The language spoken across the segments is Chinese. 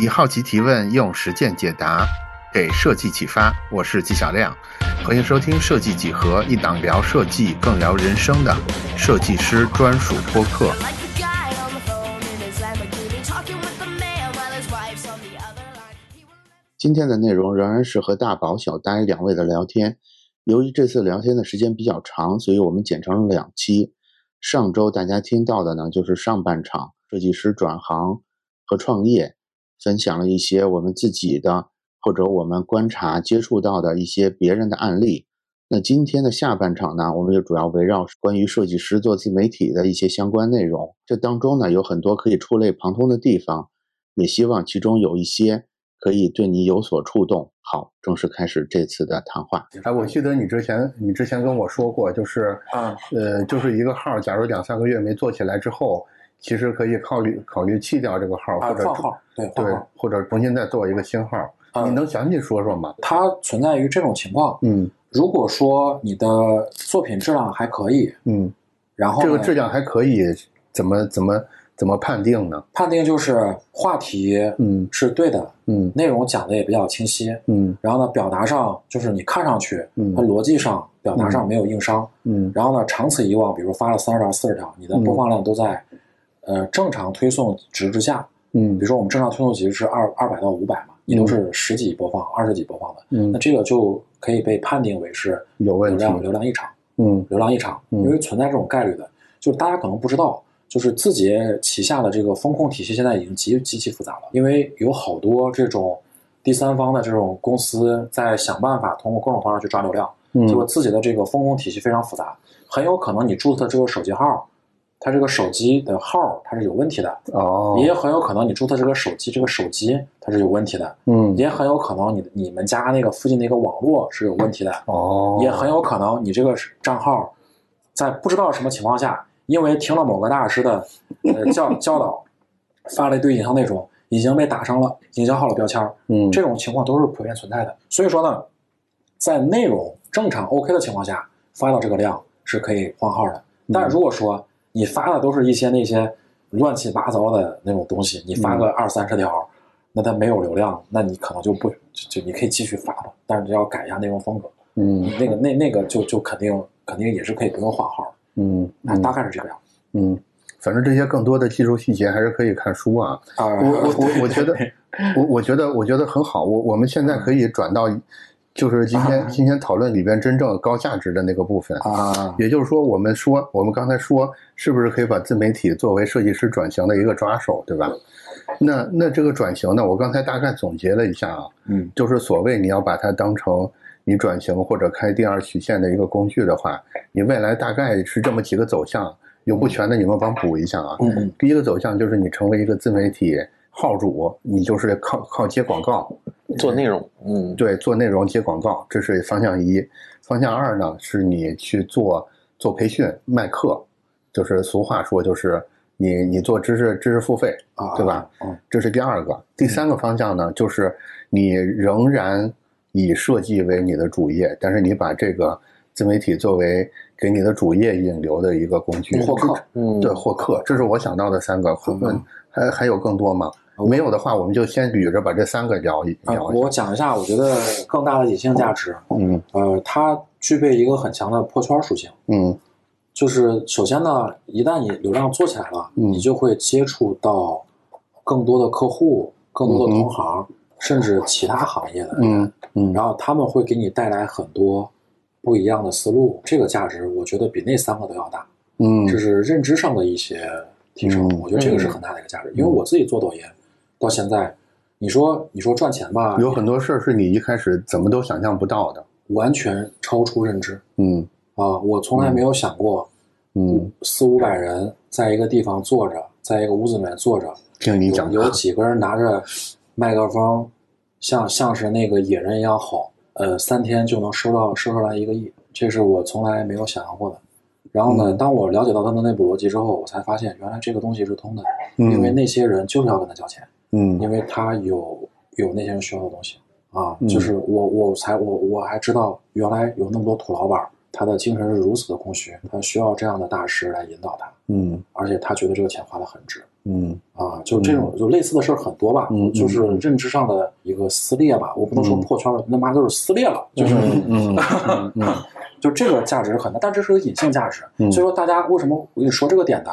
以好奇提问，用实践解答，给设计启发。我是纪晓亮，欢迎收听《设计几何》，一档聊设计更聊人生的设计师专属播客。今天的内容仍然是和大宝、小呆两位的聊天。由于这次聊天的时间比较长，所以我们剪成了两期。上周大家听到的呢，就是上半场设计师转行和创业，分享了一些我们自己的或者我们观察接触到的一些别人的案例。那今天的下半场呢，我们就主要围绕关于设计师做自媒体的一些相关内容。这当中呢，有很多可以触类旁通的地方，也希望其中有一些。可以对你有所触动。好，正式开始这次的谈话。哎，我记得你之前你之前跟我说过，就是啊，呃，就是一个号，假如两三个月没做起来之后，其实可以考虑考虑弃掉这个号，或者换号，对对，或者重新再做一个新号。你能详细说说吗？它存在于这种情况。嗯，如果说你的作品质量还可以，嗯，然后这个质量还可以，怎么怎么？怎么判定呢？判定就是话题，嗯，是对的，嗯，内容讲的也比较清晰，嗯，然后呢，表达上就是你看上去，嗯，它逻辑上表达上没有硬伤，嗯，然后呢，长此以往，比如发了三十条、四十条，你的播放量都在，呃，正常推送值之下，嗯，比如说我们正常推送值是二二百到五百嘛，你都是十几播放、二十几播放的，嗯，那这个就可以被判定为是有流量流量异常，嗯，流量异常，因为存在这种概率的，就是大家可能不知道。就是字节旗下的这个风控体系现在已经极极其复杂了，因为有好多这种第三方的这种公司在想办法通过各种方式去抓流量，结果自己的这个风控体系非常复杂，很有可能你注册这个手机号，它这个手机的号它是有问题的哦，也很有可能你注册这个手机这个手机它是有问题的，嗯，也很有可能你你们家那个附近的一个网络是有问题的哦，也很有可能你这个账号在不知道什么情况下。因为听了某个大师的呃教教导，发了一堆营销内容，已经被打上了营销号的标签儿。嗯，这种情况都是普遍存在的。所以说呢，在内容正常 OK 的情况下，发到这个量是可以换号的。但如果说你发的都是一些那些乱七八糟的那种东西，你发个二三十条，那它没有流量，那你可能就不就你可以继续发吧，但是要改一下内容风格。嗯，那个那那个就就肯定肯定也是可以不用换号。嗯，大概是这个样。嗯，反正这些更多的技术细节还是可以看书啊。啊，我我 我 我觉得，我我觉得我觉得很好。我我们现在可以转到，就是今天今天讨论里边真正高价值的那个部分啊。也就是说，我们说我们刚才说，是不是可以把自媒体作为设计师转型的一个抓手，对吧？那那这个转型呢，我刚才大概总结了一下啊，嗯，就是所谓你要把它当成。你转型或者开第二曲线的一个工具的话，你未来大概是这么几个走向，有不全的你们帮补一下啊。嗯，第一个走向就是你成为一个自媒体号主，你就是靠靠接广告做内容。嗯，对，做内容接广告，这是方向一。方向二呢，是你去做做培训卖课，就是俗话说就是你你做知识知识付费啊，对吧？嗯，这是第二个。第三个方向呢，就是你仍然。以设计为你的主业，但是你把这个自媒体作为给你的主业引流的一个工具，获客，嗯，对，获客，这是我想到的三个。嗯，还还有更多吗？没有的话，我们就先捋着把这三个聊一聊。我讲一下，我觉得更大的隐性价值，嗯，呃，它具备一个很强的破圈属性，嗯，就是首先呢，一旦你流量做起来了，你就会接触到更多的客户，更多的同行。甚至其他行业的人，嗯，然后他们会给你带来很多不一样的思路，这个价值我觉得比那三个都要大，嗯，这是认知上的一些提升，我觉得这个是很大的一个价值。因为我自己做抖音到现在，你说你说赚钱吧，有很多事儿是你一开始怎么都想象不到的，完全超出认知，嗯啊，我从来没有想过，嗯，四五百人在一个地方坐着，在一个屋子里面坐着，听你讲，有几个人拿着。麦克风像像是那个野人一样吼，呃，三天就能收到收出来一个亿，这是我从来没有想象过的。然后呢，当我了解到他的内部逻辑之后，我才发现原来这个东西是通的，因为那些人就是要跟他交钱，嗯，因为他有有那些人需要的东西啊，就是我我才我我还知道原来有那么多土老板，他的精神是如此的空虚，他需要这样的大师来引导他，嗯，而且他觉得这个钱花的很值。嗯啊，就这种就类似的事儿很多吧，嗯就是认知上的一个撕裂吧，我不能说破圈了，那妈就是撕裂了，就是 嗯嗯就这个价值很大，但这是个隐性价值，所以说大家为什么我跟你说这个点呢？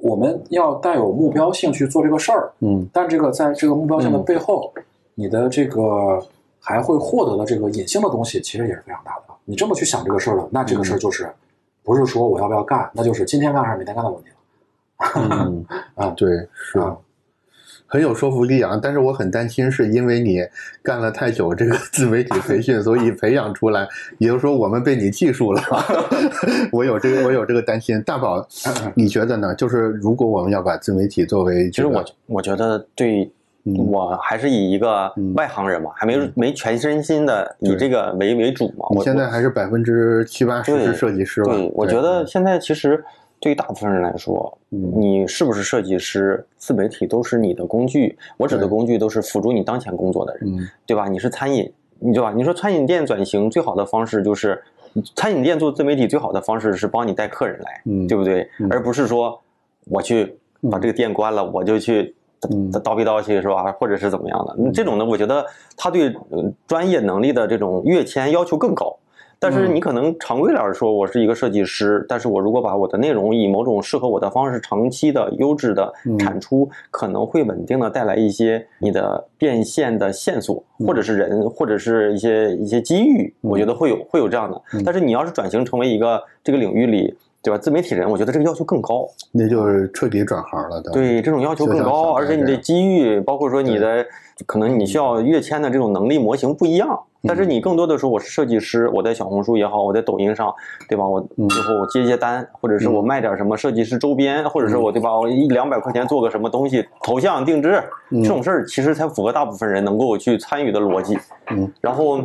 我们要带有目标性去做这个事儿，嗯，但这个在这个目标性的背后，你的这个还会获得的这个隐性的东西，其实也是非常大的。你这么去想这个事儿了，那这个事儿就是不是说我要不要干，那就是今天干还是明天干的问题了。嗯 啊，对，是。很有说服力啊，但是我很担心，是因为你干了太久这个自媒体培训，所以培养出来，也就是说我们被你技术了。我有这个，我有这个担心。大宝，你觉得呢？就是如果我们要把自媒体作为，其实我我觉得对，我还是以一个外行人嘛，还没没全身心的以这个为为主嘛。我现在还是百分之七八十是设计师吧？对，我觉得现在其实。对于大部分人来说，你是不是设计师，自媒体都是你的工具。我指的工具都是辅助你当前工作的人，对吧？你是餐饮，你对吧？你说餐饮店转型最好的方式就是，餐饮店做自媒体最好的方式是帮你带客人来，对不对？而不是说我去把这个店关了，我就去叨逼叨去，是吧？或者是怎么样的？这种呢，我觉得他对专业能力的这种跃迁要求更高。但是你可能常规来说，我是一个设计师，但是我如果把我的内容以某种适合我的方式，长期的优质的产出，可能会稳定的带来一些你的变现的线索，或者是人，或者是一些一些机遇，我觉得会有会有这样的。但是你要是转型成为一个这个领域里，对吧？自媒体人，我觉得这个要求更高，那就是彻底转行了。对，这种要求更高，而且你的机遇，包括说你的可能你需要跃迁的这种能力模型不一样。但是你更多的时候，我是设计师，我在小红书也好，我在抖音上，对吧？我最后我接接单，或者是我卖点什么设计师周边，或者是我对吧？我一两百块钱做个什么东西，头像定制这种事儿，其实才符合大部分人能够去参与的逻辑。嗯，然后，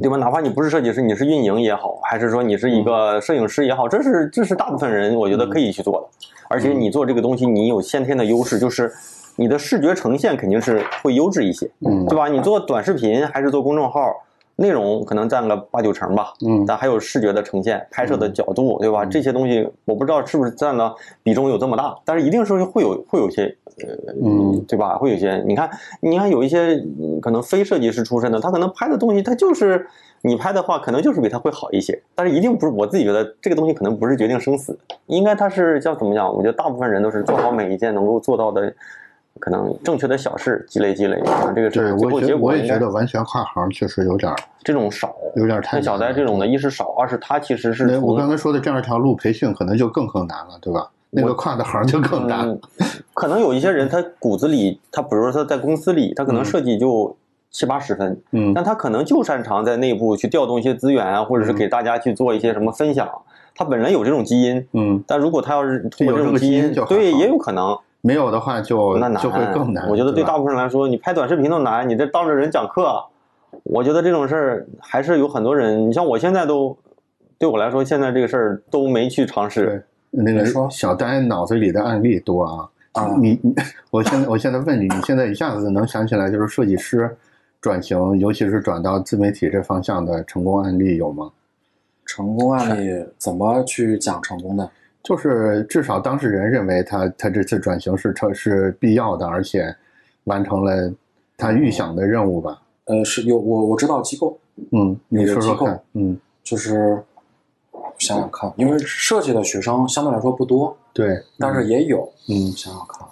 对吧？哪怕你不是设计师，你是运营也好，还是说你是一个摄影师也好，这是这是大部分人我觉得可以去做的。而且你做这个东西，你有先天的优势，就是。你的视觉呈现肯定是会优质一些，嗯，对吧？你做短视频还是做公众号，内容可能占个八九成吧，嗯，但还有视觉的呈现、拍摄的角度，对吧？这些东西我不知道是不是占了比重有这么大，但是一定是会有会有些，呃，嗯，对吧？会有些，你看，你看有一些可能非设计师出身的，他可能拍的东西，他就是你拍的话，可能就是比他会好一些，但是一定不是我自己觉得这个东西可能不是决定生死，应该他是叫怎么讲？我觉得大部分人都是做好每一件能够做到的。可能正确的小事积累积累，啊，这个对，我觉我也觉得完全跨行确实有点这种少，有点太。像小戴这种的，一是少，二是他其实是我刚才说的这样一条路培训，可能就更更难了，对吧？那个跨的行就更难。可能有一些人，他骨子里，他比如说他在公司里，他可能设计就七八十分，嗯，但他可能就擅长在内部去调动一些资源啊，或者是给大家去做一些什么分享。他本人有这种基因，嗯，但如果他要是通过这种基因，对，也有可能。没有的话就那就会更难。我觉得对大部分人来说，你拍短视频都难，你这当着人讲课，我觉得这种事儿还是有很多人。你像我现在都，对我来说，现在这个事儿都没去尝试。那个说小丹脑子里的案例多啊啊！你你，我现在我现在问你，你现在一下子能想起来就是设计师转型，尤其是转到自媒体这方向的成功案例有吗？成功案例怎么去讲成功的？就是至少当事人认为他他这次转型是他是必要的，而且完成了他预想的任务吧？呃，是有我我知道机构，嗯，你说说看，嗯，就是想想看，因为设计的学生相对来说不多，对，但是也有，嗯，想想看，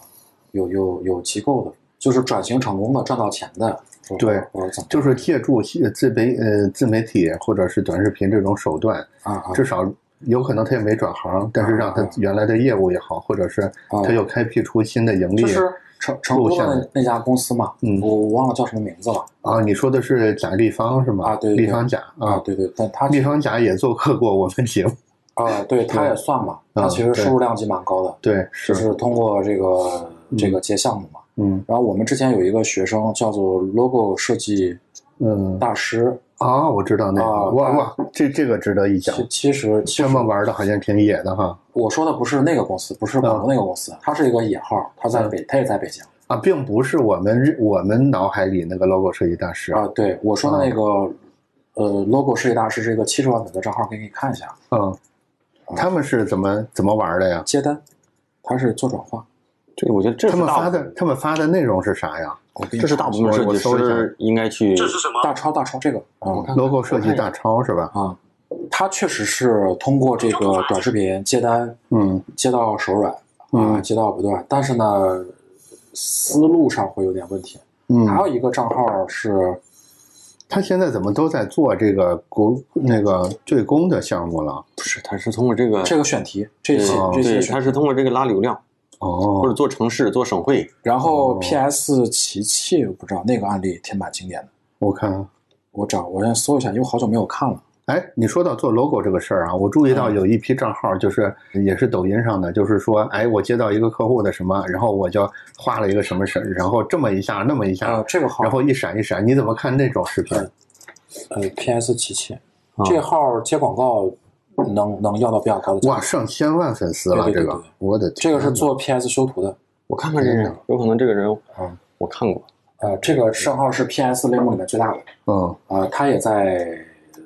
有有有机构的，就是转型成功的赚到钱的，对，就是借助自媒呃自媒体或者是短视频这种手段啊，至少。有可能他也没转行，但是让他原来的业务也好，或者是他又开辟出新的盈利就是成成功的那家公司嘛，嗯，我我忘了叫什么名字了啊。你说的是贾立方是吗？啊，对，立方贾啊，对对，但他立方贾也做客过我们节目啊，对，他也算嘛，他其实收入量级蛮高的，对，就是通过这个这个接项目嘛，嗯，然后我们之前有一个学生叫做 logo 设计嗯大师。啊，我知道那个，哇哇，这这个值得一讲。其实这么玩的好像挺野的哈。我说的不是那个公司，不是广东那个公司，它是一个野号，它在北，它也在北京啊，并不是我们我们脑海里那个 logo 设计大师啊。对，我说的那个呃，logo 设计大师是一个七十万粉的账号，给你看一下。嗯，他们是怎么怎么玩的呀？接单，他是做转化。对，我觉得这他们发的他们发的内容是啥呀？这是大部分设计师应该去。这是什么？大超，大超这个啊，logo 设计大超是吧？啊，他确实是通过这个短视频接单，嗯，接到手软啊，接到不断，但是呢，思路上会有点问题。嗯，还有一个账号是，他现在怎么都在做这个国那个对公的项目了？不是，他是通过这个这个选题，这些这些，他是通过这个拉流量。哦，或者做城市做省会，然后 PS 奇器，我不知道那个案例挺蛮经典的。我看，我找我先搜一下，因为好久没有看了。哎，你说到做 logo 这个事儿啊，我注意到有一批账号，就是也是抖音上的，就是说，哎，我接到一个客户的什么，然后我就画了一个什么事然后这么一下，那么一下，这个号，然后一闪一闪，你怎么看那种视频？呃，PS 奇器，这号接广告。能能要到比较高的哇，上千万粉丝了，这个我的这个是做 PS 修图的，我看看这人，有可能这个人啊，我看过，呃，这个账号是 PS 类目里面最大的，嗯，啊，他也在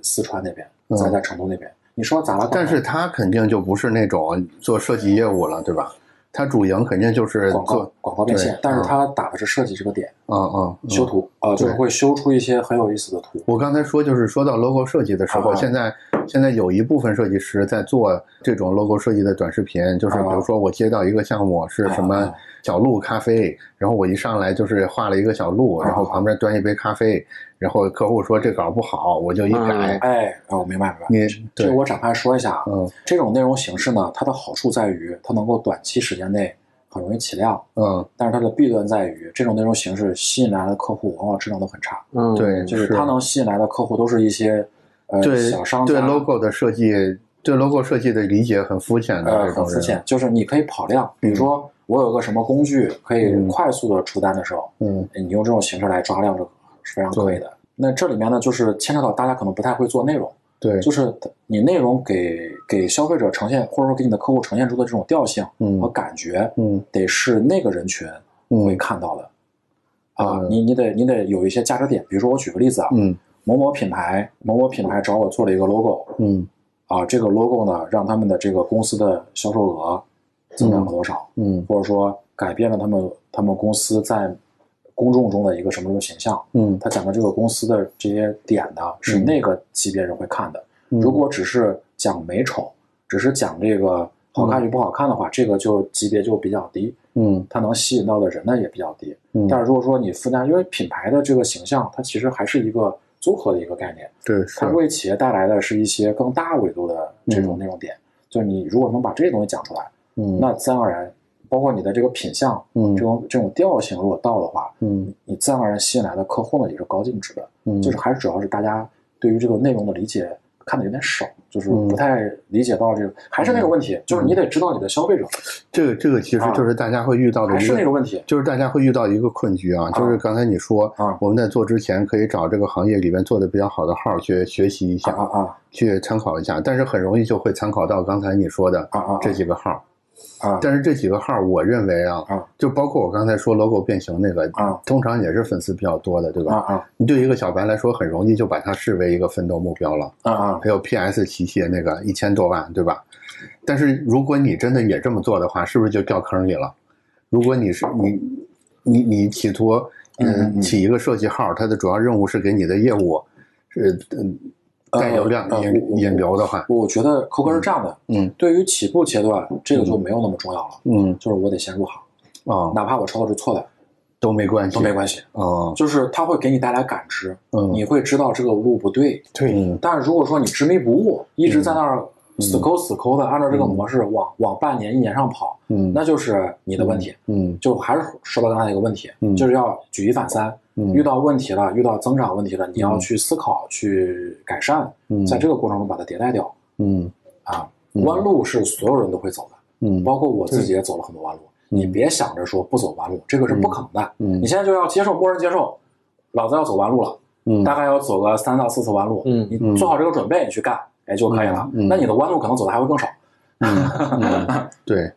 四川那边，在在成都那边，你说咋了？但是他肯定就不是那种做设计业务了，对吧？他主营肯定就是广告广告变现，但是他打的是设计这个点，嗯嗯，修图啊，就是会修出一些很有意思的图。我刚才说就是说到 logo 设计的时候，现在现在有一部分设计师在做这种 logo 设计的短视频，就是比如说我接到一个项目是什么小鹿咖啡，然后我一上来就是画了一个小鹿，然后旁边端一杯咖啡。然后客户说这稿不好，我就一改。哎，哦，明白明白。你这我展开说一下啊。嗯。这种内容形式呢，它的好处在于它能够短期时间内很容易起量。嗯。但是它的弊端在于，这种内容形式吸引来的客户往往质量都很差。嗯，对，就是它能吸引来的客户都是一些呃小商家。对 logo 的设计，对 logo 设计的理解很肤浅的。呃，很肤浅。就是你可以跑量，比如说我有个什么工具可以快速的出单的时候，嗯，你用这种形式来抓量，这个是非常可以的。那这里面呢，就是牵扯到大家可能不太会做内容，对，就是你内容给给消费者呈现，或者说给你的客户呈现出的这种调性和感觉，嗯，得是那个人群会看到的，啊，你你得你得有一些价值点，比如说我举个例子啊，嗯，某某品牌某某品牌找我做了一个 logo，嗯，啊，这个 logo 呢让他们的这个公司的销售额增长了多少，嗯，或者说改变了他们他们公司在。公众中的一个什么什么形象？嗯，他讲的这个公司的这些点呢，是那个级别人会看的。如果只是讲美丑，只是讲这个好看与不好看的话，这个就级别就比较低。嗯，它能吸引到的人呢也比较低。嗯，但是如果说你附加，因为品牌的这个形象，它其实还是一个综合的一个概念。对，它为企业带来的是一些更大维度的这种内容点。就是你如果能把这些东西讲出来，嗯，那自然而然。包括你的这个品相，嗯，这种这种调性，如果到的话，嗯，你自然而然吸引来的客户呢也是高净值的，嗯，就是还是主要是大家对于这个内容的理解看的有点少，就是不太理解到这个，还是那个问题，就是你得知道你的消费者，这个这个其实就是大家会遇到的，还是那个问题，就是大家会遇到一个困局啊，就是刚才你说，啊，我们在做之前可以找这个行业里面做的比较好的号去学习一下啊啊，去参考一下，但是很容易就会参考到刚才你说的啊啊这几个号。啊，但是这几个号，我认为啊，啊，就包括我刚才说 logo 变形那个啊，通常也是粉丝比较多的，对吧？啊啊，你对一个小白来说，很容易就把它视为一个奋斗目标了。啊啊，还有 PS 奇械那个一千多万，对吧？但是如果你真的也这么做的话，是不是就掉坑里了？如果你是你你你企图嗯起一个设计号，它的主要任务是给你的业务是嗯。带流量引引流的话，我觉得扣哥是这样的，嗯，对于起步阶段，这个就没有那么重要了，嗯，就是我得先入行，啊，哪怕我抄的是错的，都没关系，都没关系，啊，就是它会给你带来感知，嗯，你会知道这个路不对，对，但是如果说你执迷不悟，一直在那儿死抠死抠的按照这个模式往往半年一年上跑，嗯，那就是你的问题，嗯，就还是说到刚才一个问题，就是要举一反三。遇到问题了，遇到增长问题了，你要去思考、去改善，在这个过程中把它迭代掉。嗯，啊，弯路是所有人都会走的，嗯，包括我自己也走了很多弯路。你别想着说不走弯路，这个是不可能的。嗯，你现在就要接受，默认接受，老子要走弯路了。嗯，大概要走个三到四次弯路。嗯，你做好这个准备，你去干，哎就可以了。那你的弯路可能走的还会更少。嗯，对，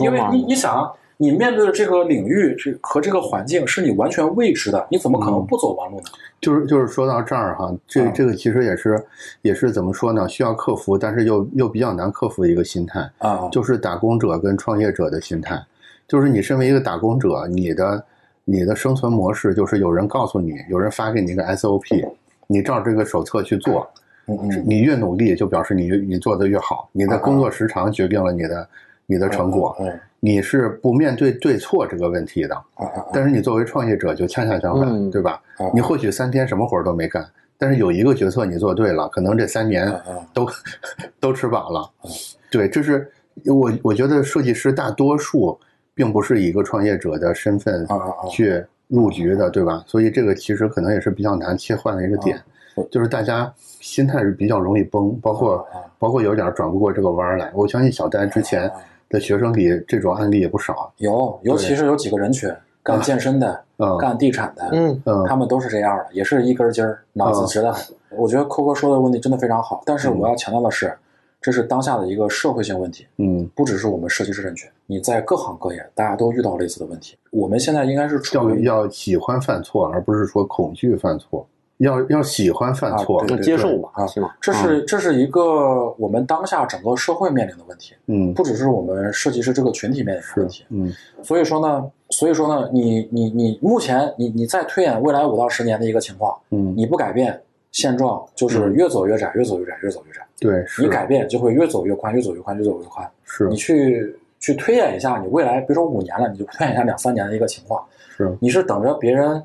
因为你你想。你面对的这个领域，这和这个环境是你完全未知的，你怎么可能不走弯路呢？就是就是说到这儿哈，这这个其实也是也是怎么说呢？需要克服，但是又又比较难克服的一个心态啊，就是打工者跟创业者的心态。就是你身为一个打工者，你的你的生存模式就是有人告诉你，有人发给你一个 SOP，你照这个手册去做。嗯嗯，你越努力，就表示你你做的越好。你的工作时长决定了你的你的成果。嗯，你是不面对对错这个问题的。但是你作为创业者就恰恰相反，对吧？你或许三天什么活都没干，但是有一个决策你做对了，可能这三年都 都吃饱了。对，这是我我觉得设计师大多数并不是以一个创业者的身份去入局的，对吧？所以这个其实可能也是比较难切换的一个点。就是大家心态是比较容易崩，包括包括有点转不过这个弯来。我相信小丹之前的学生里这种案例也不少，有，尤其是有几个人群干健身的、干地产的，嗯嗯，他们都是这样的，也是一根筋儿，脑子直的很。我觉得扣哥说的问题真的非常好，但是我要强调的是，这是当下的一个社会性问题，嗯，不只是我们设计师人群，你在各行各业大家都遇到类似的问题。我们现在应该是处于要喜欢犯错，而不是说恐惧犯错。要要喜欢犯错，就接受吧，啊，这是这是一个我们当下整个社会面临的问题，嗯，不只是我们设计师这个群体面临的问题，嗯，所以说呢，所以说呢，你你你目前你你再推演未来五到十年的一个情况，嗯，你不改变现状，就是越走越窄，越走越窄，越走越窄，对，你改变就会越走越宽，越走越宽，越走越宽，是。你去去推演一下你未来，比如说五年了，你就推演一下两三年的一个情况，是，你是等着别人。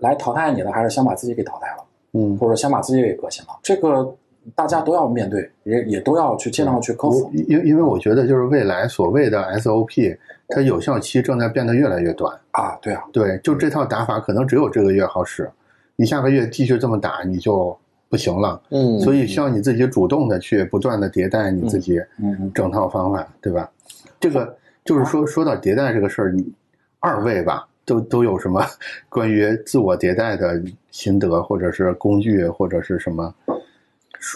来淘汰你的，还是先把自己给淘汰了，嗯，或者先把自己给革新了？这个大家都要面对，也也都要去尽量去克服。因因为我觉得，就是未来所谓的 SOP，它有效期正在变得越来越短啊。对啊，对，就这套打法可能只有这个月好使，你下个月继续这么打，你就不行了。嗯，所以需要你自己主动的去不断的迭代你自己嗯整套方法，对吧？这个就是说说到迭代这个事儿，你二位吧。都都有什么 关于自我迭代的心得，或者是工具，或者是什么？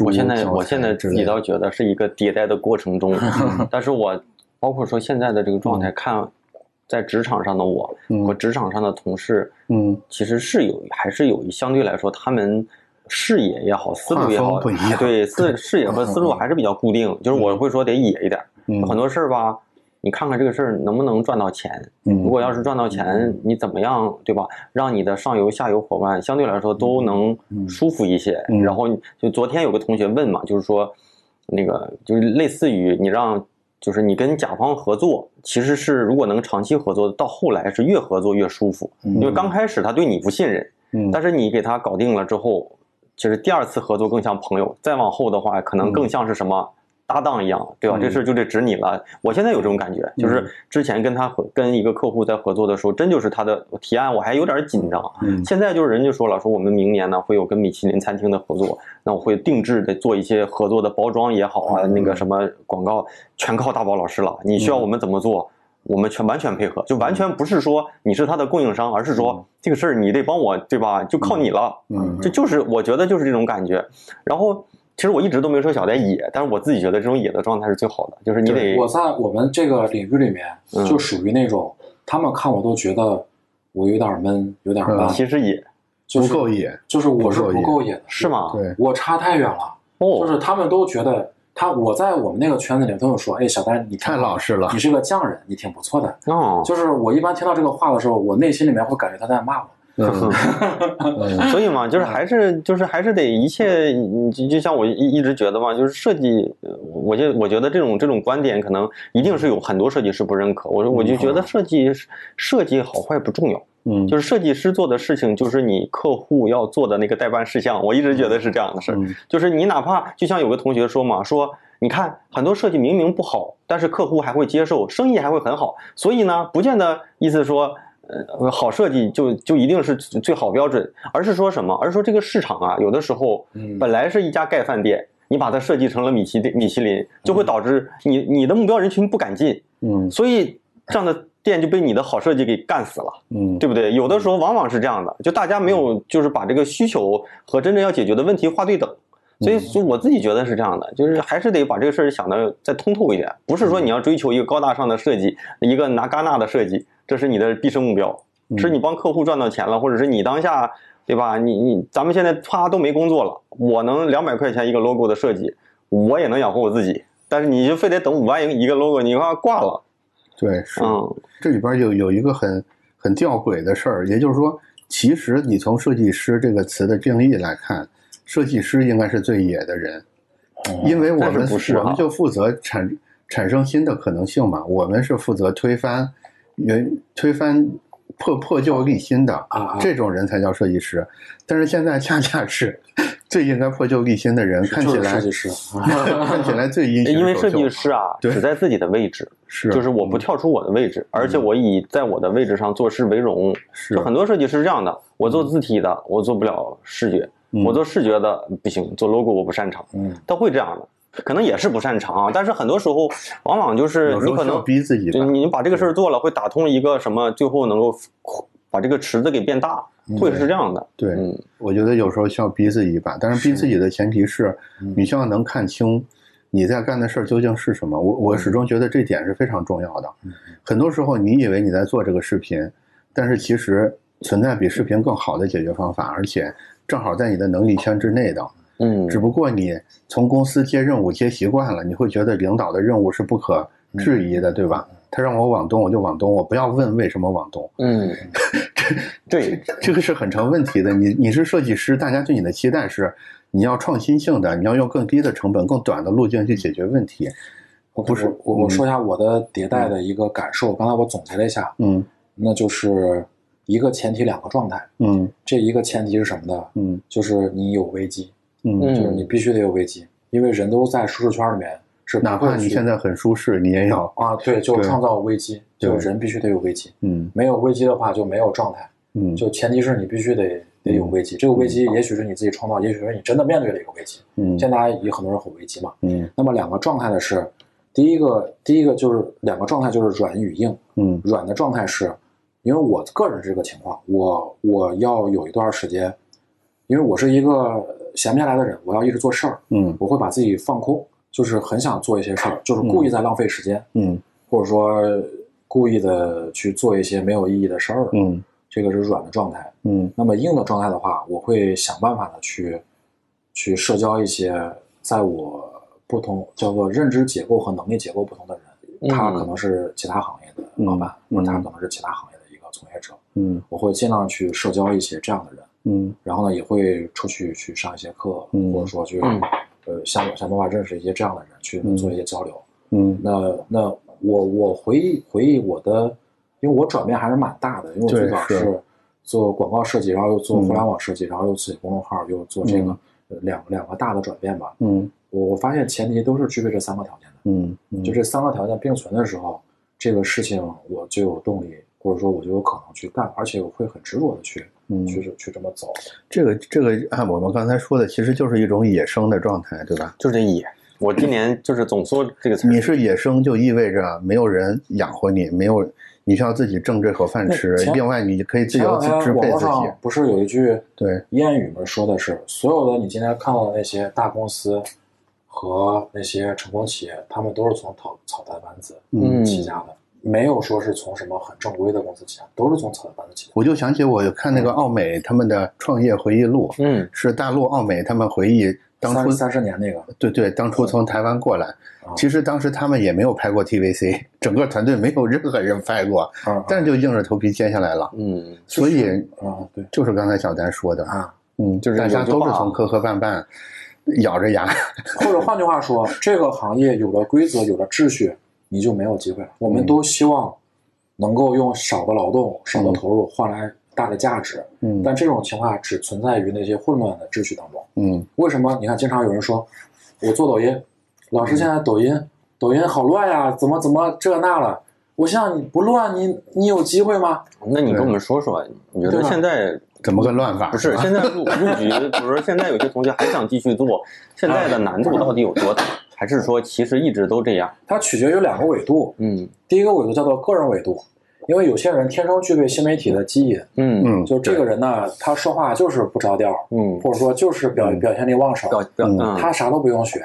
我现在我现在自己倒觉得是一个迭代的过程中，但是我包括说现在的这个状态，看在职场上的我和职场上的同事，嗯，其实是有还是有相对来说，他们视野也好，思路也好，对视视野和思路还是比较固定。就是我会说得野一点，很多事儿吧。你看看这个事儿能不能赚到钱？如果要是赚到钱，你怎么样，对吧？让你的上游、下游伙伴相对来说都能舒服一些。然后就昨天有个同学问嘛，就是说，那个就是类似于你让，就是你跟甲方合作，其实是如果能长期合作，到后来是越合作越舒服。因为刚开始他对你不信任，嗯但是你给他搞定了之后，其实第二次合作更像朋友，再往后的话，可能更像是什么？搭档一样，对吧？这事就得指你了。我现在有这种感觉，就是之前跟他合跟一个客户在合作的时候，真就是他的提案，我还有点紧张。现在就是人家说了，说我们明年呢会有跟米其林餐厅的合作，那我会定制的做一些合作的包装也好啊，那个什么广告全靠大宝老师了。你需要我们怎么做，我们全完全配合，就完全不是说你是他的供应商，而是说这个事儿你得帮我，对吧？就靠你了。嗯，这就是我觉得就是这种感觉，然后。其实我一直都没说小戴野，但是我自己觉得这种野的状态是最好的，就是你得我在我们这个领域里面就属于那种，他们看我都觉得我有点闷，有点慢。其实野不够野，就是我是不够野的，是吗？对，我差太远了。哦，就是他们都觉得他我在我们那个圈子里都有说，哎，小丹你太老实了，你是个匠人，你挺不错的。哦，就是我一般听到这个话的时候，我内心里面会感觉他在骂我。嗯，所以嘛，就是还是就是还是得一切，就就像我一一直觉得嘛，就是设计，我就我觉得这种这种观点可能一定是有很多设计师不认可。我我就觉得设计设计好坏不重要，嗯，就是设计师做的事情就是你客户要做的那个代办事项。我一直觉得是这样的事儿，就是你哪怕就像有个同学说嘛，说你看很多设计明明不好，但是客户还会接受，生意还会很好。所以呢，不见得意思说。呃，好设计就就一定是最好标准，而是说什么？而是说这个市场啊，有的时候本来是一家盖饭店，你把它设计成了米其米其林，就会导致你你的目标人群不敢进，嗯，所以这样的店就被你的好设计给干死了，嗯，对不对？有的时候往往是这样的，就大家没有就是把这个需求和真正要解决的问题划对等，所以就我自己觉得是这样的，就是还是得把这个事儿想的再通透一点，不是说你要追求一个高大上的设计，一个拿戛纳的设计。这是你的毕生目标，是你帮客户赚到钱了，或者是你当下，对吧？你你咱们现在啪都没工作了，我能两百块钱一个 logo 的设计，我也能养活我自己。但是你就非得等五万一个 logo，你怕挂了，对，是。这里边有有一个很很吊诡的事儿，也就是说，其实你从设计师这个词的定义来看，设计师应该是最野的人，因为我们我们就负责产产生新的可能性嘛，我们是负责推翻原推翻。破破旧立新的啊，这种人才叫设计师。但是现在恰恰是 最应该破旧立新的人，看起来设计师 看起来最阴。因为设计师啊，只在自己的位置，是就是我不跳出我的位置，而且我以在我的位置上做事为荣。是很多设计师是这样的，我做字体的，我做不了视觉；我做视觉的不行，做 logo 我不擅长。嗯，他会这样的。可能也是不擅长，但是很多时候，往往就是你可能逼自己，你把这个事儿做了，会打通一个什么，最后能够把这个池子给变大，会是这样的。对，我觉得有时候需要逼自己一把，但是逼自己的前提是，你需要能看清你在干的事儿究竟是什么。我我始终觉得这点是非常重要的。很多时候，你以为你在做这个视频，但是其实存在比视频更好的解决方法，而且正好在你的能力圈之内的。嗯，只不过你从公司接任务接习惯了，你会觉得领导的任务是不可质疑的，对吧？他让我往东，我就往东，我不要问为什么往东。嗯，对，这个是很成问题的。你你是设计师，大家对你的期待是你要创新性的，你要用更低的成本、更短的路径去解决问题。不是，我我说一下我的迭代的一个感受。刚才我总结了一下，嗯，那就是一个前提，两个状态。嗯，这一个前提是什么呢？嗯，就是你有危机。嗯，就是你必须得有危机，因为人都在舒适圈里面，是哪怕你现在很舒适，你也要啊，对，就创造危机，就人必须得有危机，嗯，没有危机的话就没有状态，嗯，就前提是你必须得得有危机，这个危机也许是你自己创造，也许是你真的面对了一个危机，嗯，现在大家也很多人很危机嘛，嗯，那么两个状态的是，第一个第一个就是两个状态就是软与硬，嗯，软的状态是，因为我个人这个情况，我我要有一段时间，因为我是一个。闲不下来的人，我要一直做事儿，嗯，我会把自己放空，就是很想做一些事儿，就是故意在浪费时间，嗯，或者说故意的去做一些没有意义的事儿，嗯，这个是软的状态，嗯，那么硬的状态的话，我会想办法的去去社交一些在我不同叫做认知结构和能力结构不同的人，他可能是其他行业的老板，或者他可能是其他行业从业者，嗯，我会尽量去社交一些这样的人。嗯，然后呢，也会出去去上一些课，嗯，或者说去，呃，想想办法认识一些这样的人，去做一些交流。嗯，那那我我回忆回忆我的，因为我转变还是蛮大的，因为我最早是。做广告设计，然后又做互联网设计，然后又自己公众号，又做这个两两个大的转变吧。嗯，我我发现前提都是具备这三个条件的。嗯，就这三个条件并存的时候，这个事情我就有动力，或者说我就有可能去干，而且我会很执着的去。嗯，去去这么走，这个这个按我们刚才说的，其实就是一种野生的状态，对吧？就是野。我今年就是总说这个词。你是野生，就意味着没有人养活你，没有你需要自己挣这口饭吃。另外，你可以自由支配自己。不是有一句对谚语吗？说的是所有的你今天看到的那些大公司和那些成功企业，他们都是从草草台班子嗯起家的。没有说是从什么很正规的公司起来，都是从草台班子起来。我就想起我看那个奥美他们的创业回忆录，嗯，是大陆奥美他们回忆当初三十年那个，对对，当初从台湾过来，其实当时他们也没有拍过 TVC，整个团队没有任何人拍过，但是就硬着头皮接下来了，嗯，所以啊，对，就是刚才小丹说的啊，嗯，就是大家都是从磕磕绊绊咬着牙，或者换句话说，这个行业有了规则，有了秩序。你就没有机会了。我们都希望能够用少的劳动、少的投入换来大的价值。嗯，但这种情况只存在于那些混乱的秩序当中。嗯，为什么？你看，经常有人说，我做抖音，老师现在抖音，抖音好乱呀，怎么怎么这那了？我想你不乱，你你有机会吗？那你跟我们说说，你觉得现在怎么个乱法？不是现在入入局，比如说现在有些同学还想继续做，现在的难度到底有多大？还是说，其实一直都这样？它取决于两个维度。嗯，第一个维度叫做个人维度，因为有些人天生具备新媒体的基因。嗯嗯，就这个人呢，他说话就是不着调。嗯，或者说就是表表现力旺盛。嗯，他啥都不用学。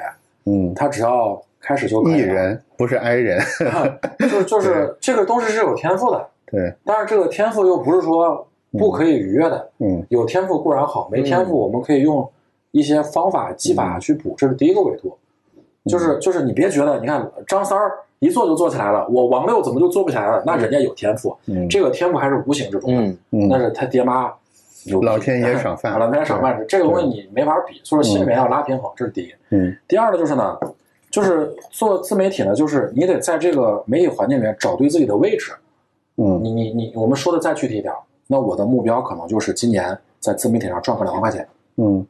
嗯，他只要开始就可以。艺人不是 I 人。就就是这个东西是有天赋的。对。但是这个天赋又不是说不可以逾越的。嗯。有天赋固然好，没天赋我们可以用一些方法技法去补，这是第一个维度。就是就是你别觉得，你看张三儿一做就做起来了，我王六怎么就做不起来了？那人家有天赋，这个天赋还是无形之中的，那是他爹妈有老天爷赏饭，老天爷赏饭吃，这个东西你没法比，所以说心里面要拉平衡，这是第一。嗯，第二呢就是呢，就是做自媒体呢，就是你得在这个媒体环境里面找对自己的位置。嗯，你你你，我们说的再具体一点，那我的目标可能就是今年在自媒体上赚个两万块钱。嗯，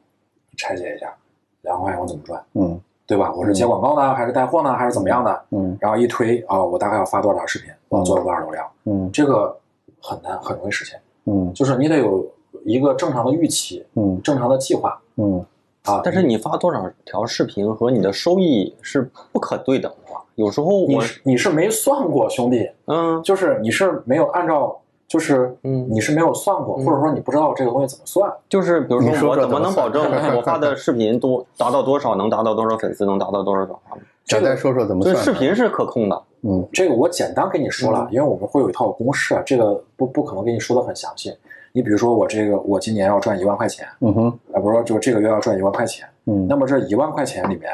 拆解一下，两万块钱我怎么赚？嗯。对吧？我是接广告呢，还是带货呢，还是怎么样的？嗯，然后一推啊，我大概要发多少条视频，我要做到多少流量？嗯，这个很难，很容易实现。嗯，就是你得有一个正常的预期，嗯，正常的计划，嗯，啊，但是你发多少条视频和你的收益是不可对等的。有时候你你是没算过，兄弟，嗯，就是你是没有按照。就是，嗯，你是没有算过，或者说你不知道这个东西怎么算。就是比如说，我怎么能保证我发的视频多达到多少，能达到多少粉丝，能达到多少转发？简单说说怎么算。视频是可控的，嗯，这个我简单跟你说了，因为我们会有一套公式，这个不不可能给你说的很详细。你比如说我这个，我今年要赚一万块钱，嗯哼，啊，不是说就这个月要赚一万块钱，嗯，那么这一万块钱里面，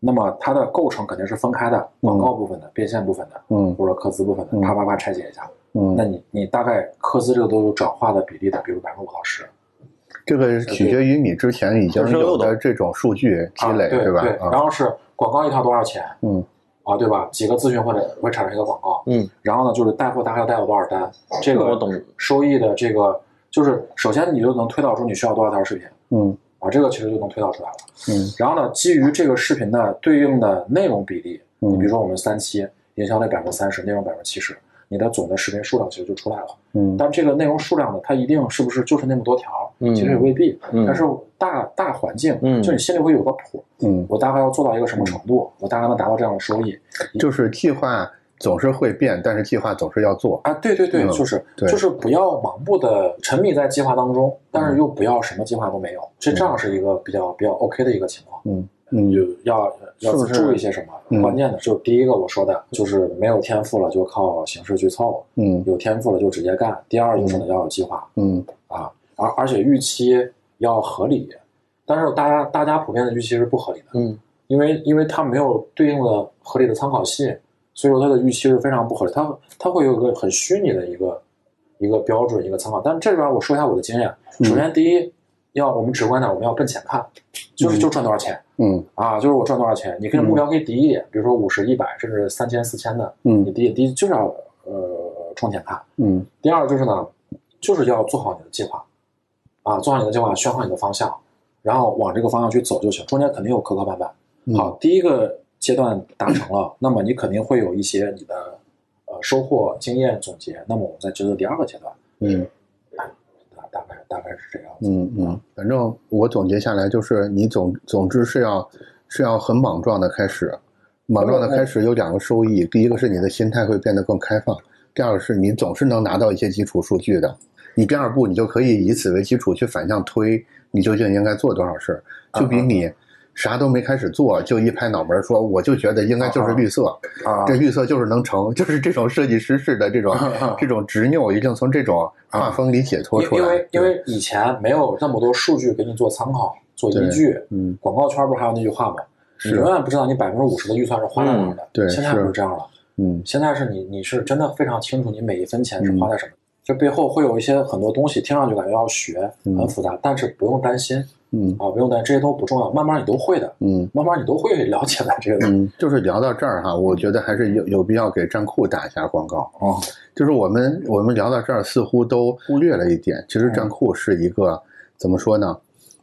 那么它的构成肯定是分开的，广告部分的、变现部分的，嗯，或者客资部分的，啪啪啪拆解一下。嗯，那你你大概科资这个都有转化的比例的，比如百分之五到十，这个取决于你之前已经有的这种数据积累，对吧？对。然后是广告一条多少钱？嗯，啊，对吧？几个咨询或者会产生一个广告，嗯。然后呢，就是带货大概要带到多少单？这个我懂。收益的这个就是首先你就能推导出你需要多少条视频，嗯，啊，这个其实就能推导出来了，嗯。然后呢，基于这个视频的对应的内容比例，你比如说我们三期营销类百分之三十，内容百分之七十。你的总的视频数量其实就出来了，嗯，但这个内容数量呢，它一定是不是就是那么多条？嗯，其实也未必，嗯，但是大大环境，嗯，就你心里会有个谱，嗯，我大概要做到一个什么程度，我大概能达到这样的收益，就是计划总是会变，但是计划总是要做啊，对对对，就是就是不要盲目的沉迷在计划当中，但是又不要什么计划都没有，这这样是一个比较比较 OK 的一个情况，嗯。嗯，就要要注意些什么？关键的就第一个我说的，就是没有天赋了就靠形式去凑，嗯，有天赋了就直接干。第二就是呢要有计划，嗯啊，而而且预期要合理，但是大家大家普遍的预期是不合理的，嗯，因为因为它没有对应的合理的参考系，所以说它的预期是非常不合理，它它会有个很虚拟的一个一个标准一个参考。但这边我说一下我的经验，首先第一。要我们直观点，我们要奔钱看，就是就赚多少钱，嗯啊，就是我赚多少钱，你可以目标可以低一点，比如说五十、一百，甚至三千、四千的，嗯，你低低就是要呃冲钱看，嗯。第二就是呢，就是要做好你的计划，啊，做好你的计划，选好你的方向，然后往这个方向去走就行。中间肯定有磕磕绊绊。好，第一个阶段达成了，那么你肯定会有一些你的呃收获、经验总结。那么我们再接着第二个阶段，嗯。大概大概是这样。嗯嗯，反正我总结下来就是，你总总之是要是要很莽撞的开始，莽撞的开始有两个收益，第一个是你的心态会变得更开放，第二个是你总是能拿到一些基础数据的，你第二步你就可以以此为基础去反向推，你究竟应该做多少事儿，就比你。啥都没开始做，就一拍脑门说，我就觉得应该就是绿色，这绿色就是能成，就是这种设计师式的这种这种执拗，已经从这种画风里解脱出来。因为因为以前没有那么多数据给你做参考、做依据。嗯，广告圈不是还有那句话吗？你永远不知道你百分之五十的预算是花在哪儿的。对，现在不是这样了。嗯，现在是你你是真的非常清楚你每一分钱是花在什么。这背后会有一些很多东西，听上去感觉要学很复杂，但是不用担心。嗯啊，不用担心，这些都不重要，慢慢你都会的。嗯，慢慢你都会了解的。这个，嗯，就是聊到这儿哈，我觉得还是有有必要给站酷打一下广告。哦，就是我们我们聊到这儿，似乎都忽略了一点，其实站酷是一个怎么说呢？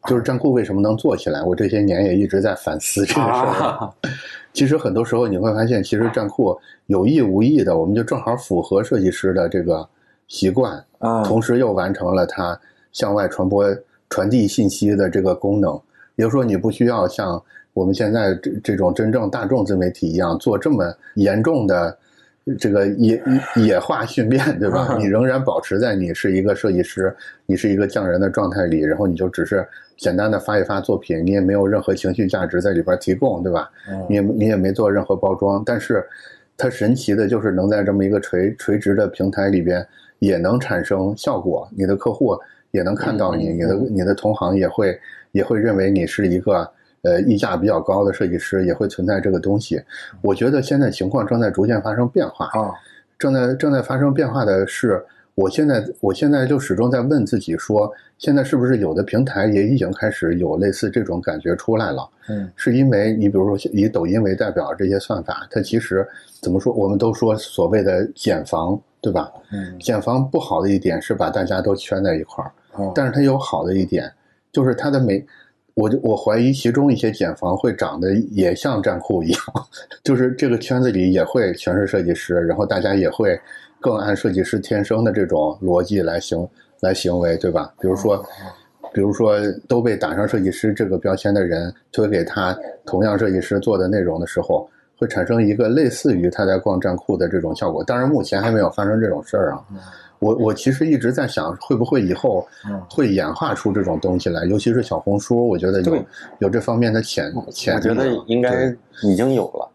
就是站酷为什么能做起来？我这些年也一直在反思这个事儿。其实很多时候你会发现，其实站酷有意无意的，我们就正好符合设计师的这个习惯，啊，同时又完成了他向外传播。传递信息的这个功能，也就是说，你不需要像我们现在这这种真正大众自媒体一样做这么严重的这个野野化训练，对吧？你仍然保持在你是一个设计师，你是一个匠人的状态里，然后你就只是简单的发一发作品，你也没有任何情绪价值在里边提供，对吧？你也你也没做任何包装，但是它神奇的就是能在这么一个垂垂直的平台里边也能产生效果，你的客户。也能看到你，你的你的同行也会也会认为你是一个呃溢价比较高的设计师也会存在这个东西。我觉得现在情况正在逐渐发生变化啊，正在正在发生变化的是。我现在，我现在就始终在问自己说，现在是不是有的平台也已经开始有类似这种感觉出来了？嗯，是因为你比如说以抖音为代表这些算法，它其实怎么说？我们都说所谓的减防，对吧？嗯，减防不好的一点是把大家都圈在一块儿，但是它有好的一点，就是它的每，我就我怀疑其中一些减房会长得也像站酷一样，就是这个圈子里也会全是设计师，然后大家也会。更按设计师天生的这种逻辑来行来行为，对吧？比如说，比如说都被打上设计师这个标签的人，推给他同样设计师做的内容的时候，会产生一个类似于他在逛站库的这种效果。当然，目前还没有发生这种事儿啊。我我其实一直在想，会不会以后会演化出这种东西来？尤其是小红书，我觉得有有这方面的潜潜力。我觉得应该已经有了。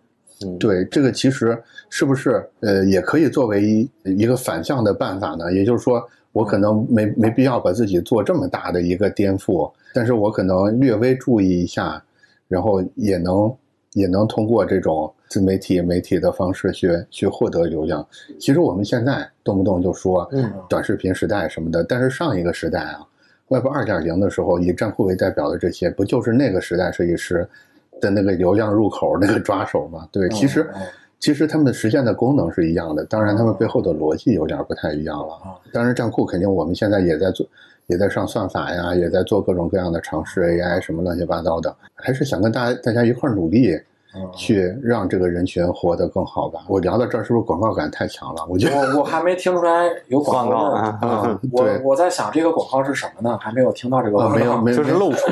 对，这个其实是不是呃，也可以作为一一个反向的办法呢？也就是说，我可能没没必要把自己做这么大的一个颠覆，但是我可能略微注意一下，然后也能也能通过这种自媒体媒体的方式去去获得流量。其实我们现在动不动就说短视频时代什么的，但是上一个时代啊，Web 二点零的时候，以站酷为代表的这些，不就是那个时代设计师？的那个流量入口那个抓手嘛，对，其实其实他们实现的功能是一样的，当然他们背后的逻辑有点不太一样了。当然，站酷肯定我们现在也在做，也在上算法呀，也在做各种各样的尝试，AI 什么乱七八糟的，还是想跟大家大家一块努力。去让这个人群活得更好吧。我聊到这儿是不是广告感太强了？我觉得我我还没听出来有广告啊。我我在想这个广告是什么呢？还没有听到这个广告，没有，没有就是露出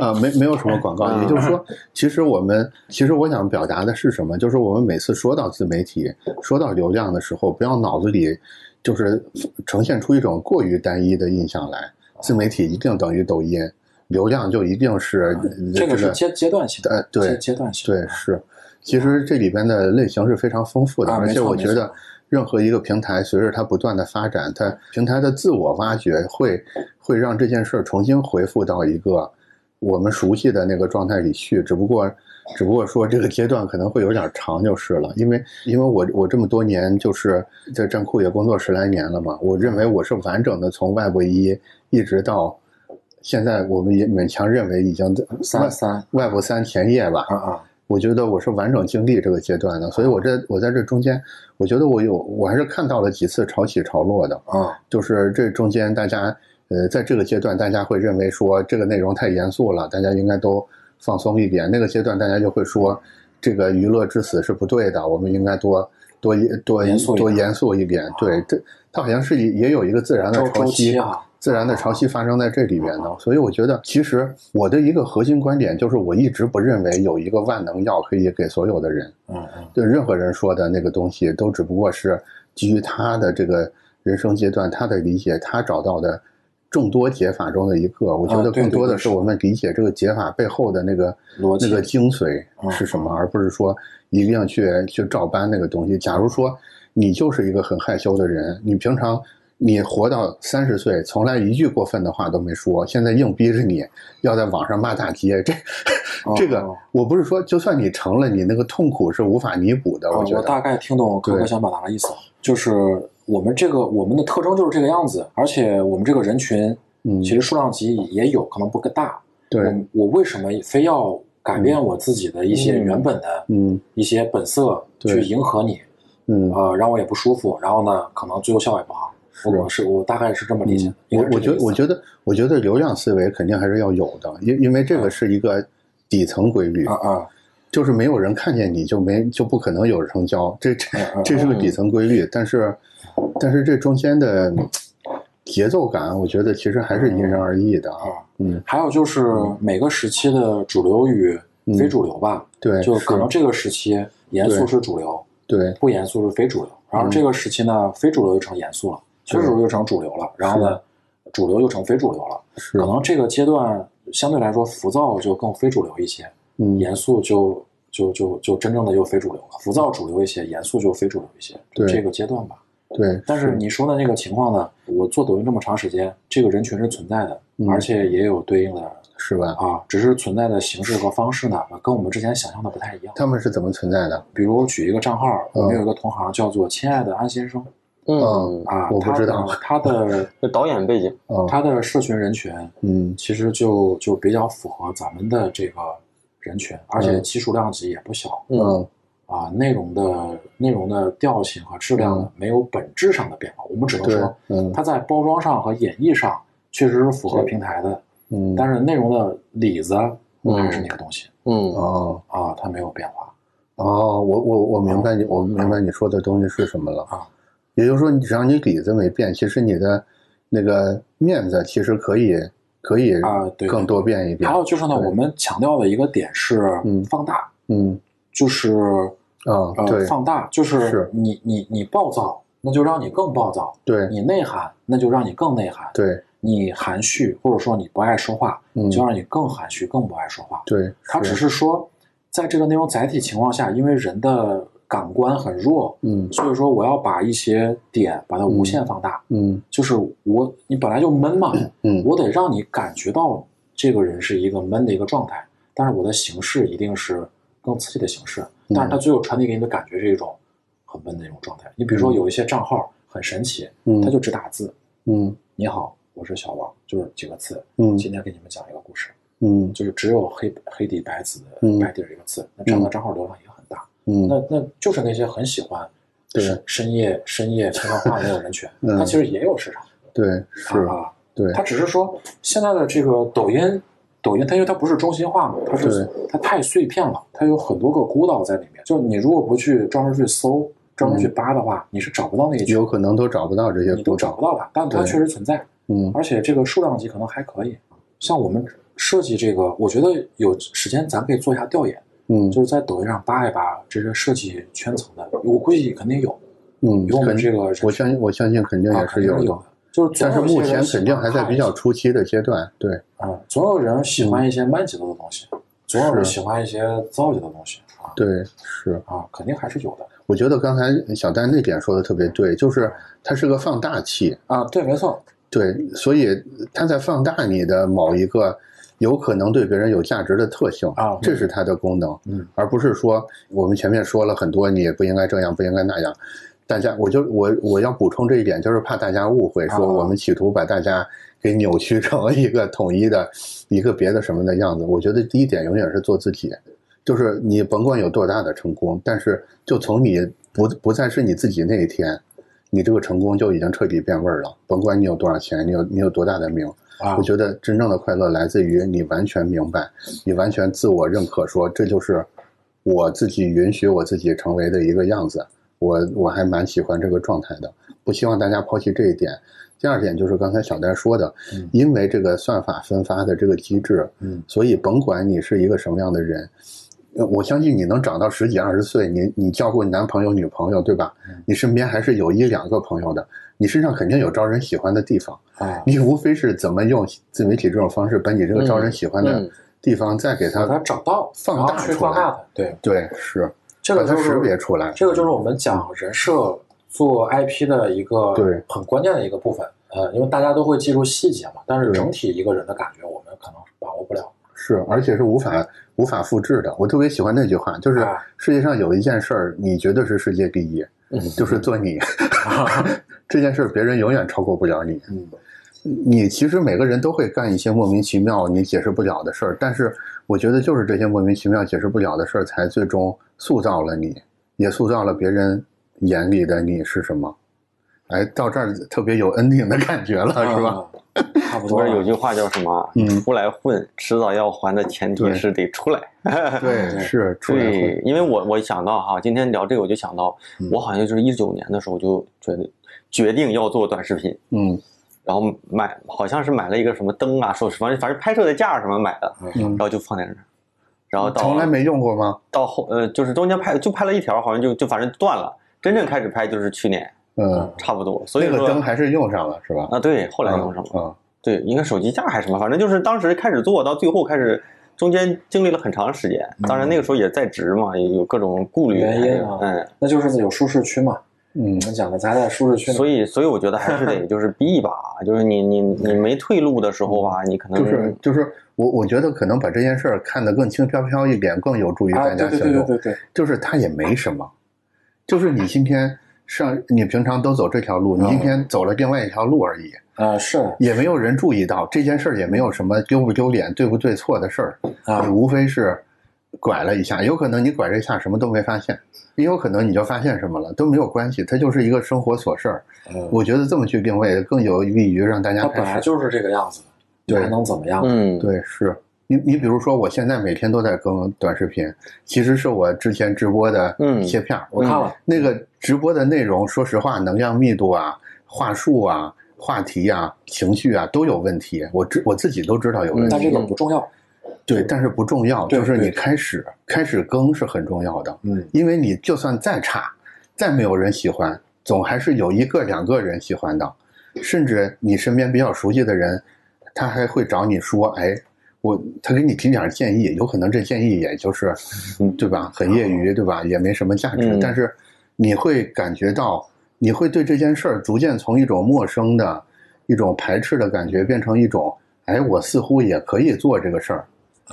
啊，没没有什么广告。也就是说，其实我们其实我想表达的是什么？就是我们每次说到自媒体、说到流量的时候，不要脑子里就是呈现出一种过于单一的印象来。自媒体一定等于抖音。流量就一定是这个是阶阶段性的，对阶段性对是，其实这里边的类型是非常丰富的，而且我觉得任何一个平台随着它不断的发展，它平台的自我挖掘会会让这件事儿重新回复到一个我们熟悉的那个状态里去，只不过只不过说这个阶段可能会有点长就是了，因为因为我我这么多年就是在站库也工作十来年了嘛，我认为我是完整的从外部一一直到。现在我们也勉强认为已经三三外部三前夜吧。啊啊！我觉得我是完整经历这个阶段的，所以我这我在这中间，我觉得我有我还是看到了几次潮起潮落的啊。就是这中间大家呃，在这个阶段大家会认为说这个内容太严肃了，大家应该都放松一点。那个阶段大家就会说这个娱乐至死是不对的，我们应该多多多严肃多严肃一点。对，这它好像是也有一个自然的潮汐啊。自然的潮汐发生在这里面呢，所以我觉得，其实我的一个核心观点就是，我一直不认为有一个万能药可以给所有的人。嗯嗯，对任何人说的那个东西，都只不过是基于他的这个人生阶段、他的理解、他找到的众多解法中的一个。我觉得更多的是我们理解这个解法背后的那个那个精髓是什么，而不是说一定要去去照搬那个东西。假如说你就是一个很害羞的人，你平常。你活到三十岁，从来一句过分的话都没说，现在硬逼着你要在网上骂大街，这 这个我不是说，就算你成了，你那个痛苦是无法弥补的。我觉得我大概听懂哥哥想表达的意思，就是我们这个我们的特征就是这个样子，而且我们这个人群，嗯，其实数量级也有可能不大。对，我为什么非要改变我自己的一些原本的嗯一些本色去迎合你？嗯呃，让我也不舒服，然后呢，可能最后效果也不好。我是我大概是这么理解。我我觉得我觉得我觉得流量思维肯定还是要有的，因因为这个是一个底层规律啊啊，就是没有人看见你就没就不可能有成交，这这这是个底层规律。但是但是这中间的节奏感，我觉得其实还是因人而异的啊。嗯，还有就是每个时期的主流与非主流吧。对，就可能这个时期严肃是主流，对，不严肃是非主流。然后这个时期呢，非主流又成严肃了。非主流又成主流了，然后呢，主流又成非主流了。可能这个阶段相对来说浮躁就更非主流一些，嗯，严肃就就就就真正的就非主流了。浮躁主流一些，严肃就非主流一些。对这个阶段吧。对。但是你说的那个情况呢？我做抖音这么长时间，这个人群是存在的，而且也有对应的是吧？啊，只是存在的形式和方式呢，跟我们之前想象的不太一样。他们是怎么存在的？比如举一个账号，我们有一个同行叫做“亲爱的安先生”，嗯啊，我不知道他的 导演背景，他的社群人群，嗯，其实就就比较符合咱们的这个人群，而且基数量级也不小，嗯。啊，内容的内容的调性和质量没有本质上的变化，我们只能说，嗯，它在包装上和演绎上确实是符合平台的，嗯，但是内容的里子还是那个东西，嗯。哦。啊，它没有变化，哦，我我我明白你，我明白你说的东西是什么了啊，也就是说，你只要你里子没变，其实你的那个面子其实可以可以啊，对，更多变一点。还有就是呢，我们强调的一个点是放大，嗯。就是啊，呃，放大就是你你你暴躁，那就让你更暴躁；对你内涵，那就让你更内涵；对你含蓄或者说你不爱说话，就让你更含蓄、更不爱说话。对，他只是说，在这个内容载体情况下，因为人的感官很弱，嗯，所以说我要把一些点把它无限放大，嗯，就是我你本来就闷嘛，嗯，我得让你感觉到这个人是一个闷的一个状态，但是我的形式一定是。更刺激的形式，但是它最后传递给你的感觉是一种很闷的一种状态。你比如说有一些账号很神奇，嗯，他就只打字，嗯，你好，我是小王，就是几个字，嗯，今天给你们讲一个故事，嗯，就是只有黑黑底白字白底儿一个字，那这样的账号流量也很大，嗯，那那就是那些很喜欢对深夜深夜悄悄话的那种人群，他其实也有市场，对，是啊，对，他只是说现在的这个抖音。抖音它因为它不是中心化嘛，它是它太碎片了，它有很多个孤岛在里面。就你如果不去专门去搜、专门去扒的话，你是找不到那些。有可能都找不到这些，你都找不到吧，但它确实存在。嗯，而且这个数量级可能还可以。像我们设计这个，我觉得有时间咱可以做一下调研。嗯，就是在抖音上扒一扒这些设计圈层的，我估计肯定有。嗯，有我们这个，我相信我相信肯定也是有的。就是，但是目前肯定还在比较初期的阶段，对，啊，总有人喜欢一些慢节奏的东西，总有人喜欢一些躁节的东西，啊，对，是啊，肯定还是有的。我觉得刚才小丹那点说的特别对，就是它是个放大器啊，对，没错，对，所以它在放大你的某一个有可能对别人有价值的特性啊，这是它的功能，嗯，而不是说我们前面说了很多，你也不应该这样，不应该那样。大家，我就我我要补充这一点，就是怕大家误会，说我们企图把大家给扭曲成一个统一的一个别的什么的样子。我觉得第一点永远是做自己，就是你甭管有多大的成功，但是就从你不不再是你自己那一天，你这个成功就已经彻底变味儿了。甭管你有多少钱，你有你有多大的名，我觉得真正的快乐来自于你完全明白，你完全自我认可，说这就是我自己允许我自己成为的一个样子。我我还蛮喜欢这个状态的，不希望大家抛弃这一点。第二点就是刚才小戴说的，因为这个算法分发的这个机制，嗯，所以甭管你是一个什么样的人，我相信你能长到十几二十岁，你你交过男朋友女朋友对吧？你身边还是有一两个朋友的，你身上肯定有招人喜欢的地方啊。你无非是怎么用自媒体这种方式把你这个招人喜欢的地方再给它找到放大出来，对对是。这个就是识别出来，这个就是我们讲人设做 IP 的一个对很关键的一个部分。呃，因为大家都会记住细节嘛，但是整体一个人的感觉，我们可能把握不了。是，而且是无法无法复制的。我特别喜欢那句话，就是世界上有一件事儿，你绝对是世界第一，就是做你。这件事儿别人永远超过不了你。嗯，你其实每个人都会干一些莫名其妙、你解释不了的事儿，但是我觉得就是这些莫名其妙、解释不了的事儿，才最终塑造了你，也塑造了别人眼里的你是什么。哎，到这儿特别有 ending 的感觉了，是吧？差不多。有句话叫什么？嗯，出来混，迟早要还的前提是得出来。对，是出来因为我我想到哈，今天聊这个，我就想到，我好像就是一九年的时候就觉得决定要做短视频。嗯。然后买，好像是买了一个什么灯啊，说反正反正拍摄的架什么买的，然后就放在那儿。然后到从来没用过吗？到后呃，就是中间拍就拍了一条，好像就就反正断了。真正开始拍就是去年。嗯，差不多，所以那个灯还是用上了，是吧？啊，对，后来用上了。啊，对，应该手机架还是什么，反正就是当时开始做到最后开始，中间经历了很长时间。当然那个时候也在职嘛，也有各种顾虑原因啊。嗯，那就是有舒适区嘛。嗯，讲的咱在舒适区，所以所以我觉得还是得 就是逼一把，就是你你你没退路的时候吧，你可能就是就是我我觉得可能把这件事儿看得更轻飘飘一点，更有助于大家行动。对对对对对，就是它也没什么，就是你今天上你平常都走这条路，你今天走了另外一条路而已。啊，是也没有人注意到这件事儿，也没有什么丢不丢脸、对不对错的事儿啊，你无非是拐了一下，有可能你拐这一下什么都没发现，也有可能你就发现什么了，都没有关系，它就是一个生活琐事儿。嗯，我觉得这么去定位更有利于让大家。它本来就是这个样子，对，还能怎么样？嗯，对，是你你比如说，我现在每天都在更短视频，其实是我之前直播的切片，我看了那个直播的内容，说实话，能量密度啊，话术啊。话题啊，情绪啊，都有问题。我知我自己都知道有问题，但这个不重要。对，但是不重要，就是你开始开始更是很重要的。嗯，因为你就算再差，再没有人喜欢，总还是有一个两个人喜欢的，甚至你身边比较熟悉的人，他还会找你说：“哎，我他给你提点建议，有可能这建议也就是，对吧？很业余，对吧？也没什么价值，但是你会感觉到。”你会对这件事儿逐渐从一种陌生的、一种排斥的感觉，变成一种，哎，我似乎也可以做这个事儿，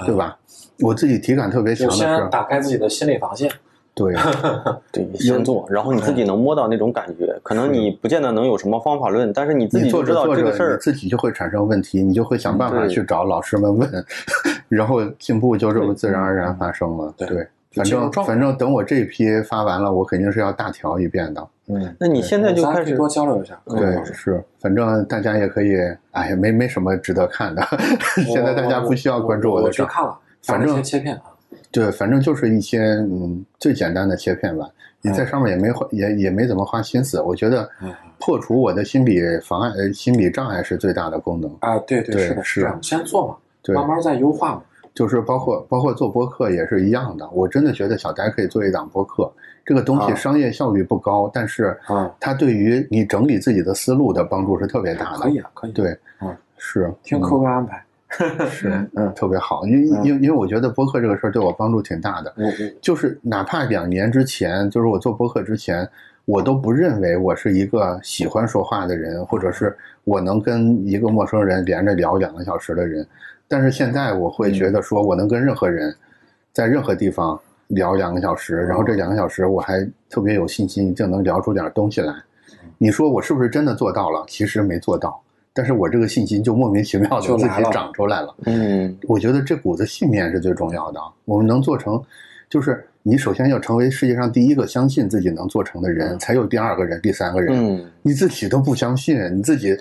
对吧？我自己体感特别强的是，打开自己的心理防线。对，对，先做，然后你自己能摸到那种感觉。可能你不见得能有什么方法论，但是你自己做知道这个事儿，自己就会产生问题，你就会想办法去找老师们问，然后进步就这么自然而然发生了。对。反正反正等我这一批发完了，我肯定是要大调一遍的。嗯，那你现在就开始多交流一下。对，是，反正大家也可以，哎呀，没没什么值得看的。现在大家不需要关注我的。我去看了，反正切片啊。对，反正就是一些嗯最简单的切片吧。你在上面也没花也也没怎么花心思。我觉得破除我的心理妨碍呃心理障碍是最大的功能啊。对对是的，是先做嘛，慢慢再优化嘛。就是包括包括做播客也是一样的，我真的觉得小呆可以做一档播客。这个东西商业效率不高，但是啊，它对于你整理自己的思路的帮助是特别大的。可以啊，可以。对，嗯，是听客户安排，是嗯，特别好。因因因为我觉得播客这个事儿对我帮助挺大的。就是哪怕两年之前，就是我做播客之前，我都不认为我是一个喜欢说话的人，或者是我能跟一个陌生人连着聊两个小时的人。但是现在我会觉得说，我能跟任何人，在任何地方聊两个小时，然后这两个小时我还特别有信心，就能聊出点东西来。你说我是不是真的做到了？其实没做到，但是我这个信心就莫名其妙的自己长出来了。嗯，我觉得这股子信念是最重要的。我们能做成，就是你首先要成为世界上第一个相信自己能做成的人，才有第二个人、第三个人。嗯，你自己都不相信，你自己。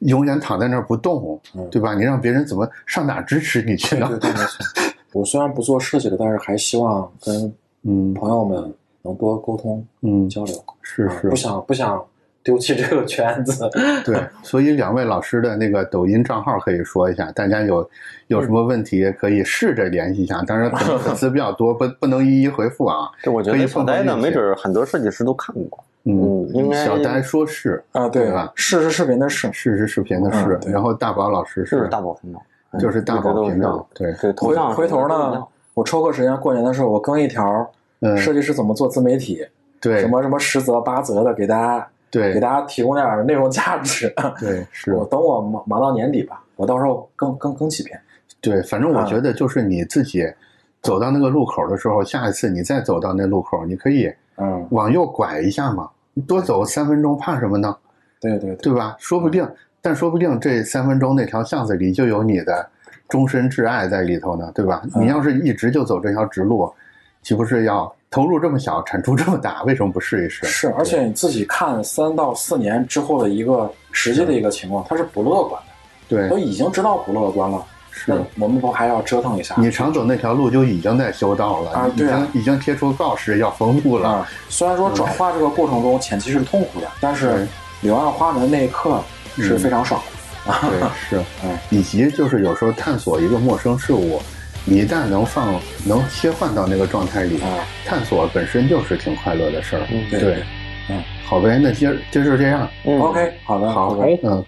永远躺在那儿不动，对吧？你让别人怎么上哪支持你去呢？对对。我虽然不做设计的，但是还希望跟嗯朋友们能多沟通、嗯交流。是是，不想不想丢弃这个圈子。对，所以两位老师的那个抖音账号可以说一下，大家有有什么问题可以试着联系一下。当然粉 丝比较多，不不能一一回复啊。这，我觉得小呆呢没准很多设计师都看过。嗯，应该小呆说是啊，对吧？试是视频的试，试是视频的是。然后大宝老师是大宝频道，就是大宝频道。对，回回头呢，我抽个时间，过年的时候我更一条，设计师怎么做自媒体？对，什么什么十则八则的，给大家对给大家提供点内容价值。对，是我等我忙忙到年底吧，我到时候更更更几篇。对，反正我觉得就是你自己走到那个路口的时候，下一次你再走到那路口，你可以嗯往右拐一下嘛。多走三分钟，怕什么呢？对对对吧？说不定，但说不定这三分钟那条巷子里就有你的终身挚爱在里头呢，对吧？你要是一直就走这条直路，岂不是要投入这么小，产出这么大？为什么不试一试？是，而且你自己看三到四年之后的一个实际的一个情况，它是不乐观的。对，都已经知道不乐观了。是，我们不还要折腾一下？你常走那条路就已经在修道了啊！对啊，已经贴出告示要封路了。虽然说转化这个过程中前期是痛苦的，但是柳暗花明那一刻是非常爽的。对，是，嗯，以及就是有时候探索一个陌生事物，你一旦能放能切换到那个状态里，探索本身就是挺快乐的事儿。对，嗯，好呗，那今儿今儿就这样。OK，好的，好，嗯。